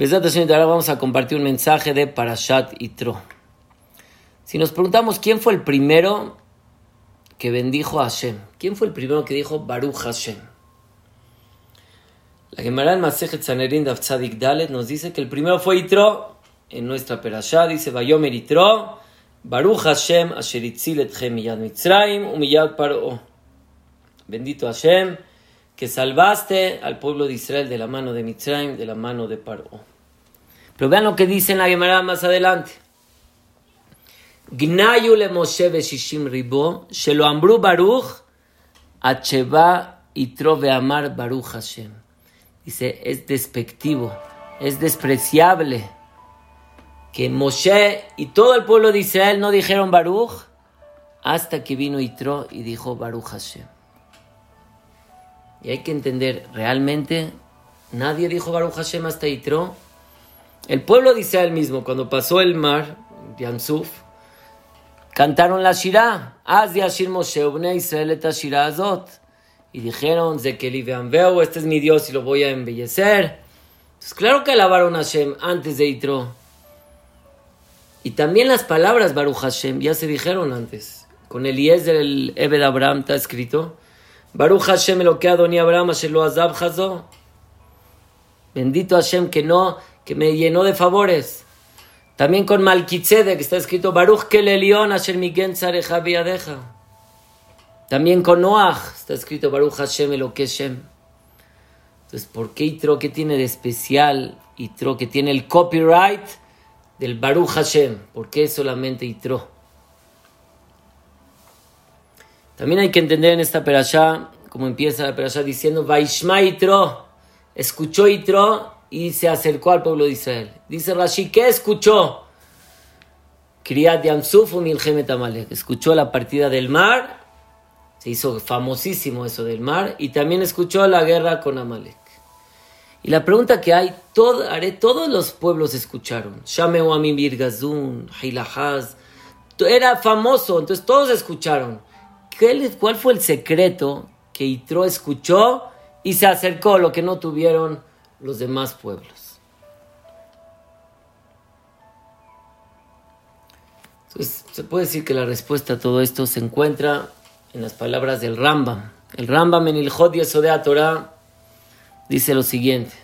ahora vamos a compartir un mensaje de Parashat Itro. Si nos preguntamos quién fue el primero que bendijo a Hashem, quién fue el primero que dijo Baruch Hashem. La Gemara en Masejet Sanerin Tzadik Dalet nos dice que el primero fue Itro, en nuestra Perashá dice Vayomer Itro, Baruch Hashem asher etchem miyad Mitzrayim paro. Bendito Hashem, que salvaste al pueblo de Israel de la mano de Mitzrayim, de la mano de Paro. Pero vean lo que dice en la Gemara más adelante. Gnayu le Moshe ribo, shelo ambru baruch, acheva itro amar baruch Hashem. Dice, es despectivo, es despreciable que Moshe y todo el pueblo de Israel no dijeron Baruch hasta que vino Itro y dijo Baruch Hashem. Y hay que entender, realmente nadie dijo Baruch Hashem hasta Itro. El pueblo de Israel mismo, cuando pasó el mar, Yamsuf, cantaron la Shirah. Az Yashir Moshe, Israel et Azot. Y dijeron, Zekeli veo, este es mi Dios y lo voy a embellecer. Pues claro que alabaron a Hashem antes de Itro. Y también las palabras Baruch Hashem ya se dijeron antes. Con Eliezer, el Ebed Abraham, está escrito. Baruch Hashem lo que Adoni Abraham, lo Azab. Bendito Hashem que no, que me llenó de favores. También con Malkitzedek que está escrito Baruch Kelelion Asher Migen Deja. También con Noach está escrito Baruch Hashem lo que Shem. Entonces, ¿por qué Itro que tiene de especial? Itro que tiene el copyright del Baruch Hashem. ¿Por qué solamente Itro? También hay que entender en esta perashá, como empieza la perashá diciendo, Vaishma Itro, escuchó Itro y se acercó al pueblo de Israel. Dice Rashi, ¿qué escuchó? Kriyat Yamsuf Amalek. Escuchó la partida del mar, se hizo famosísimo eso del mar, y también escuchó la guerra con Amalek. Y la pregunta que hay, haré, todos los pueblos escucharon. Shameu Amimir Gazun, Hilahaz. Era famoso, entonces todos escucharon. ¿Cuál fue el secreto que Itro escuchó y se acercó, lo que no tuvieron los demás pueblos? Entonces, se puede decir que la respuesta a todo esto se encuentra en las palabras del Rambam. El Rambam en el Jod Yesodea Torah dice lo siguiente.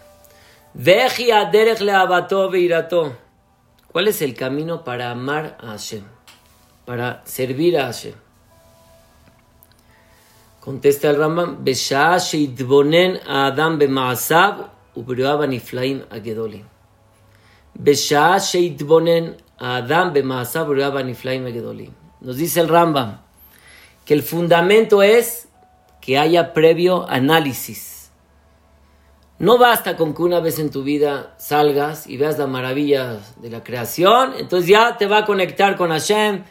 ¿Cuál es el camino para amar a Hashem? Para servir a Hashem. Contesta el Rambam, Adam b'ma'asav niflaim agedolim. Adam b'ma'asav niflaim agedolim. Nos dice el Rambam que el fundamento es que haya previo análisis no basta con que una vez en tu vida salgas y veas la maravilla de la creación, entonces ya te va a conectar con Hashem,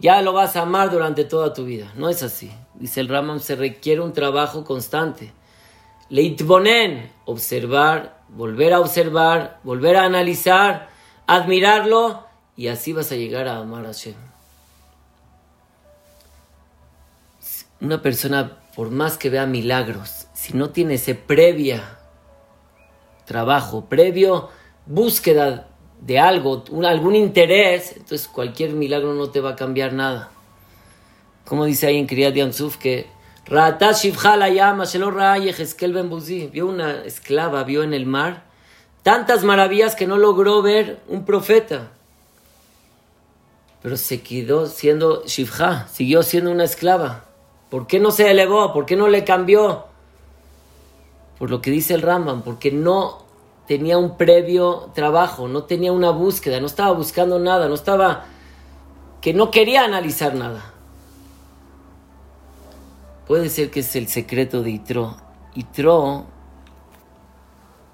ya lo vas a amar durante toda tu vida. No es así. Dice el Ramam, se requiere un trabajo constante. Leitbonen, observar, volver a observar, volver a analizar, admirarlo y así vas a llegar a amar a Hashem. Una persona, por más que vea milagros, si no tiene ese previa trabajo previo, búsqueda de algo, algún interés, entonces cualquier milagro no te va a cambiar nada. Como dice ahí en Kriyat Yansuf que vio una esclava, vio en el mar tantas maravillas que no logró ver un profeta. Pero se quedó siendo Shivha, siguió siendo una esclava. ¿Por qué no se elevó? ¿Por qué no le cambió? por lo que dice el Rambam, porque no tenía un previo trabajo, no tenía una búsqueda, no estaba buscando nada, no estaba, que no quería analizar nada. Puede ser que es el secreto de Itro. Itro,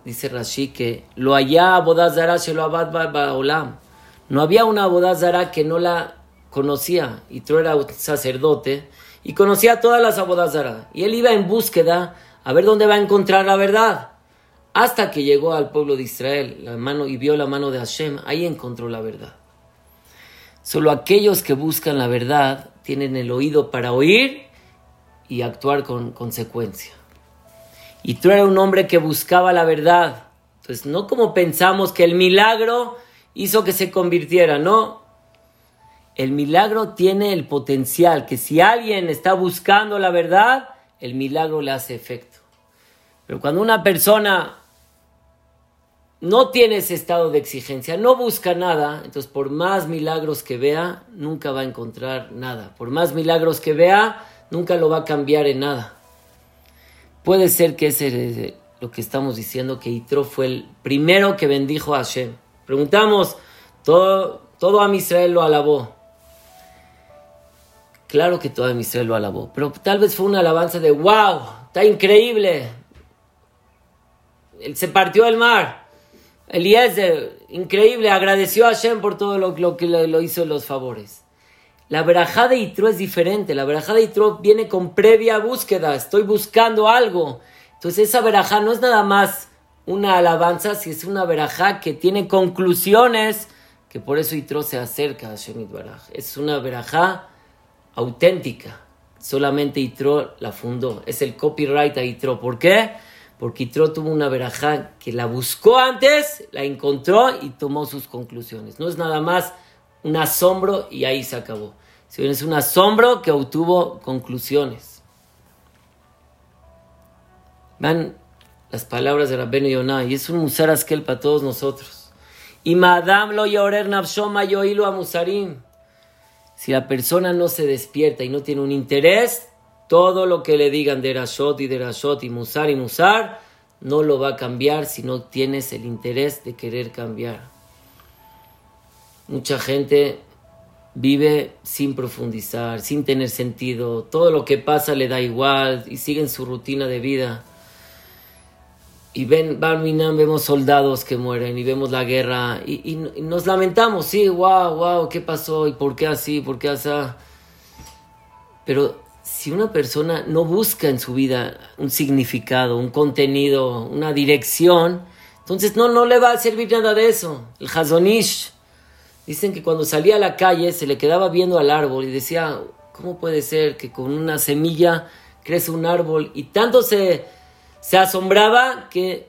dice Rashi, que lo allá Bodazara se lo abad olam. No había una Bodazara que no la conocía. Itro era un sacerdote y conocía todas las abodazara. Y él iba en búsqueda a ver dónde va a encontrar la verdad. Hasta que llegó al pueblo de Israel la mano, y vio la mano de Hashem, ahí encontró la verdad. Solo aquellos que buscan la verdad tienen el oído para oír y actuar con consecuencia. Y tú eras un hombre que buscaba la verdad. Entonces, no como pensamos que el milagro hizo que se convirtiera, no. El milagro tiene el potencial que si alguien está buscando la verdad, el milagro le hace efecto. Pero cuando una persona no tiene ese estado de exigencia, no busca nada, entonces por más milagros que vea, nunca va a encontrar nada. Por más milagros que vea, nunca lo va a cambiar en nada. Puede ser que ese es lo que estamos diciendo, que Itro fue el primero que bendijo a Hashem. Preguntamos, todo, todo a Israel lo alabó. Claro que todo Israel lo alabó, pero tal vez fue una alabanza de wow, está increíble. Él se partió el mar. Eliezer, increíble, agradeció a Hashem por todo lo, que lo, hizo los favores. La verajá de Itro es diferente. La verajá de Itro viene con previa búsqueda. Estoy buscando algo. Entonces esa verajá no es nada más una alabanza, si es una verajá que tiene conclusiones, que por eso Itro se acerca a Hashem Baraj. Es una verajá auténtica. Solamente Itro la fundó. Es el copyright a Itro. ¿Por qué? Porque Itro tuvo una verajá que la buscó antes, la encontró y tomó sus conclusiones. No es nada más un asombro y ahí se acabó. Sino es un asombro que obtuvo conclusiones. Van las palabras de Rabbeinu Yonah y es un musar askel para todos nosotros. Y madam lo yorer nafshoma yoilu a musarim. Si la persona no se despierta y no tiene un interés, todo lo que le digan de Rashot y de Rashot y Musar y Musar no lo va a cambiar si no tienes el interés de querer cambiar. Mucha gente vive sin profundizar, sin tener sentido, todo lo que pasa le da igual y siguen su rutina de vida. Y ven, Barminan, vemos soldados que mueren y vemos la guerra y, y, nos lamentamos, sí, wow, wow, ¿qué pasó? ¿Y por qué así? ¿Por qué así? Pero si una persona no busca en su vida un significado, un contenido, una dirección, entonces no, no le va a servir nada de eso. El Hazonish, dicen que cuando salía a la calle se le quedaba viendo al árbol y decía, ¿cómo puede ser que con una semilla crece un árbol? Y tanto se, se asombraba que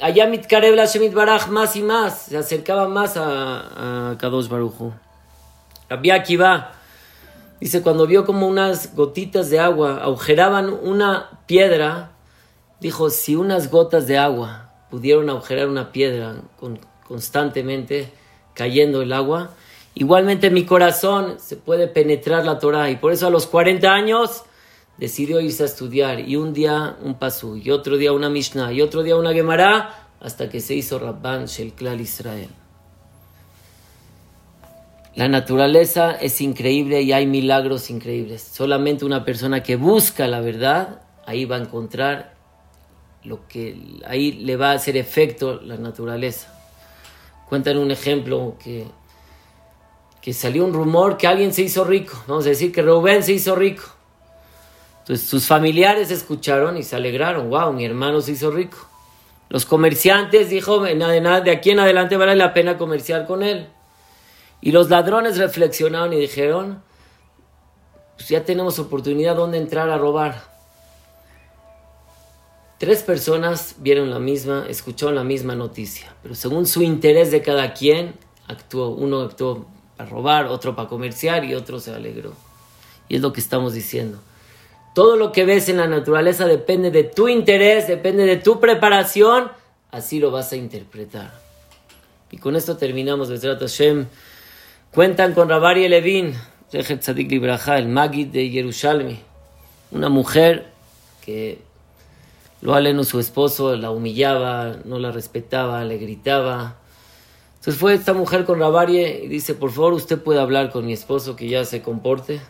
allá Mitkarev la Shemit Baraj más y más, se acercaba más a, a Kadosh Baruchu. Rabbi Akiva, Dice, cuando vio como unas gotitas de agua agujeraban una piedra, dijo, si unas gotas de agua pudieron agujerar una piedra constantemente cayendo el agua, igualmente mi corazón se puede penetrar la Torah. Y por eso a los 40 años decidió irse a estudiar. Y un día un pasú, y otro día una Mishnah, y otro día una Gemara, hasta que se hizo Rabban Shelklal Israel. La naturaleza es increíble y hay milagros increíbles. Solamente una persona que busca la verdad, ahí va a encontrar lo que ahí le va a hacer efecto la naturaleza. Cuentan un ejemplo que, que salió un rumor que alguien se hizo rico. Vamos a decir que Rubén se hizo rico. Entonces sus familiares escucharon y se alegraron. Wow, mi hermano se hizo rico. Los comerciantes dijo, de aquí en adelante vale la pena comerciar con él. Y los ladrones reflexionaron y dijeron, pues ya tenemos oportunidad donde entrar a robar. Tres personas vieron la misma, escucharon la misma noticia, pero según su interés de cada quien, actuó. Uno actuó para robar, otro para comerciar y otro se alegró. Y es lo que estamos diciendo. Todo lo que ves en la naturaleza depende de tu interés, depende de tu preparación, así lo vas a interpretar. Y con esto terminamos, Besrat Hashem. Cuentan con Rabari Levin, el Magid de Jerusalén, una mujer que lo aleno su esposo la humillaba, no la respetaba, le gritaba. Entonces fue esta mujer con Rabarie y dice, por favor usted puede hablar con mi esposo que ya se comporte.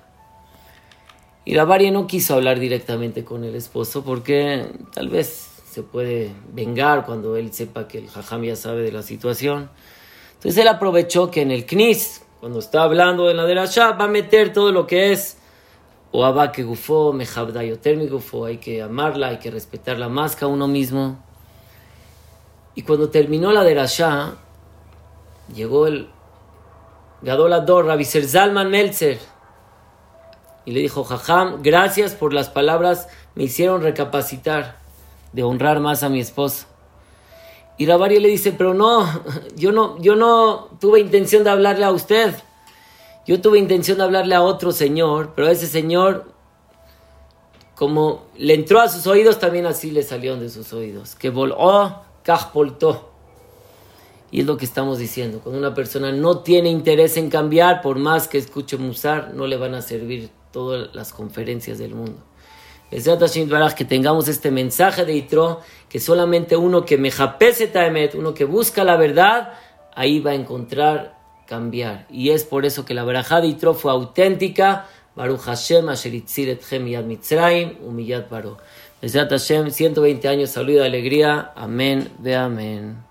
Y Rabarie no quiso hablar directamente con el esposo porque tal vez se puede vengar cuando él sepa que el jajam ya sabe de la situación. Entonces él aprovechó que en el Knis, cuando está hablando de la de la va a meter todo lo que es o abba que gufó, mehabdayoter mi gufó, hay que amarla, hay que respetarla más que a uno mismo. Y cuando terminó la de la llegó el Gadolador, Rabbi Zalman Meltzer, y le dijo, Jajam, gracias por las palabras, me hicieron recapacitar de honrar más a mi esposo. Y Rabari le dice, pero no, yo no, yo no tuve intención de hablarle a usted. Yo tuve intención de hablarle a otro señor, pero ese señor, como le entró a sus oídos, también así le salieron de sus oídos. Que voló, cajpoltó. Y es lo que estamos diciendo. Cuando una persona no tiene interés en cambiar, por más que escuche Musar, no le van a servir todas las conferencias del mundo que tengamos este mensaje de Itro, que solamente uno que me taemet, uno que busca la verdad, ahí va a encontrar cambiar. Y es por eso que la verajá de Itro fue auténtica. Baruch Hashem, Asher Etchem Yad Mitzrayim, Umiyad Baro. Hashem, 120 años, salud y alegría. Amén, ve amén.